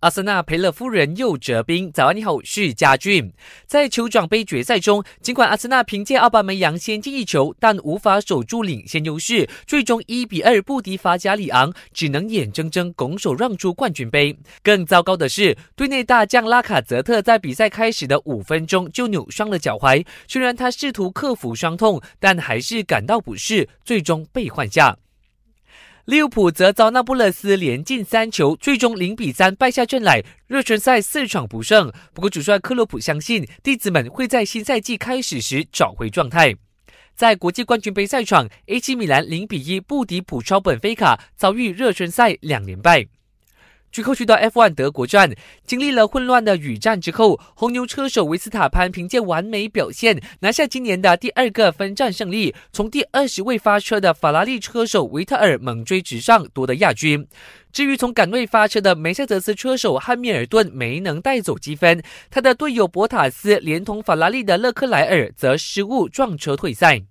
阿森纳赔了夫人又折兵。早安，你好，是嘉俊。在酋长杯决赛中，尽管阿森纳凭借奥巴梅扬先进一球，但无法守住领先优势，最终一比二不敌法甲里昂，只能眼睁睁拱手让出冠军杯。更糟糕的是，队内大将拉卡泽特在比赛开始的五分钟就扭伤了脚踝。虽然他试图克服伤痛，但还是感到不适，最终被换下。利物浦则遭那不勒斯连进三球，最终零比三败下阵来。热身赛四场不胜，不过主帅克洛普相信弟子们会在新赛季开始时找回状态。在国际冠军杯赛场，AC 米兰零比一不敌普超本菲卡，遭遇热身赛两连败。最后去到 F1 德国站，经历了混乱的雨战之后，红牛车手维斯塔潘凭借完美表现拿下今年的第二个分站胜利，从第二十位发车的法拉利车手维特尔猛追直上，夺得亚军。至于从杆位发车的梅赛德斯车手汉密尔顿没能带走积分，他的队友博塔斯连同法拉利的勒克莱尔则失误撞车退赛。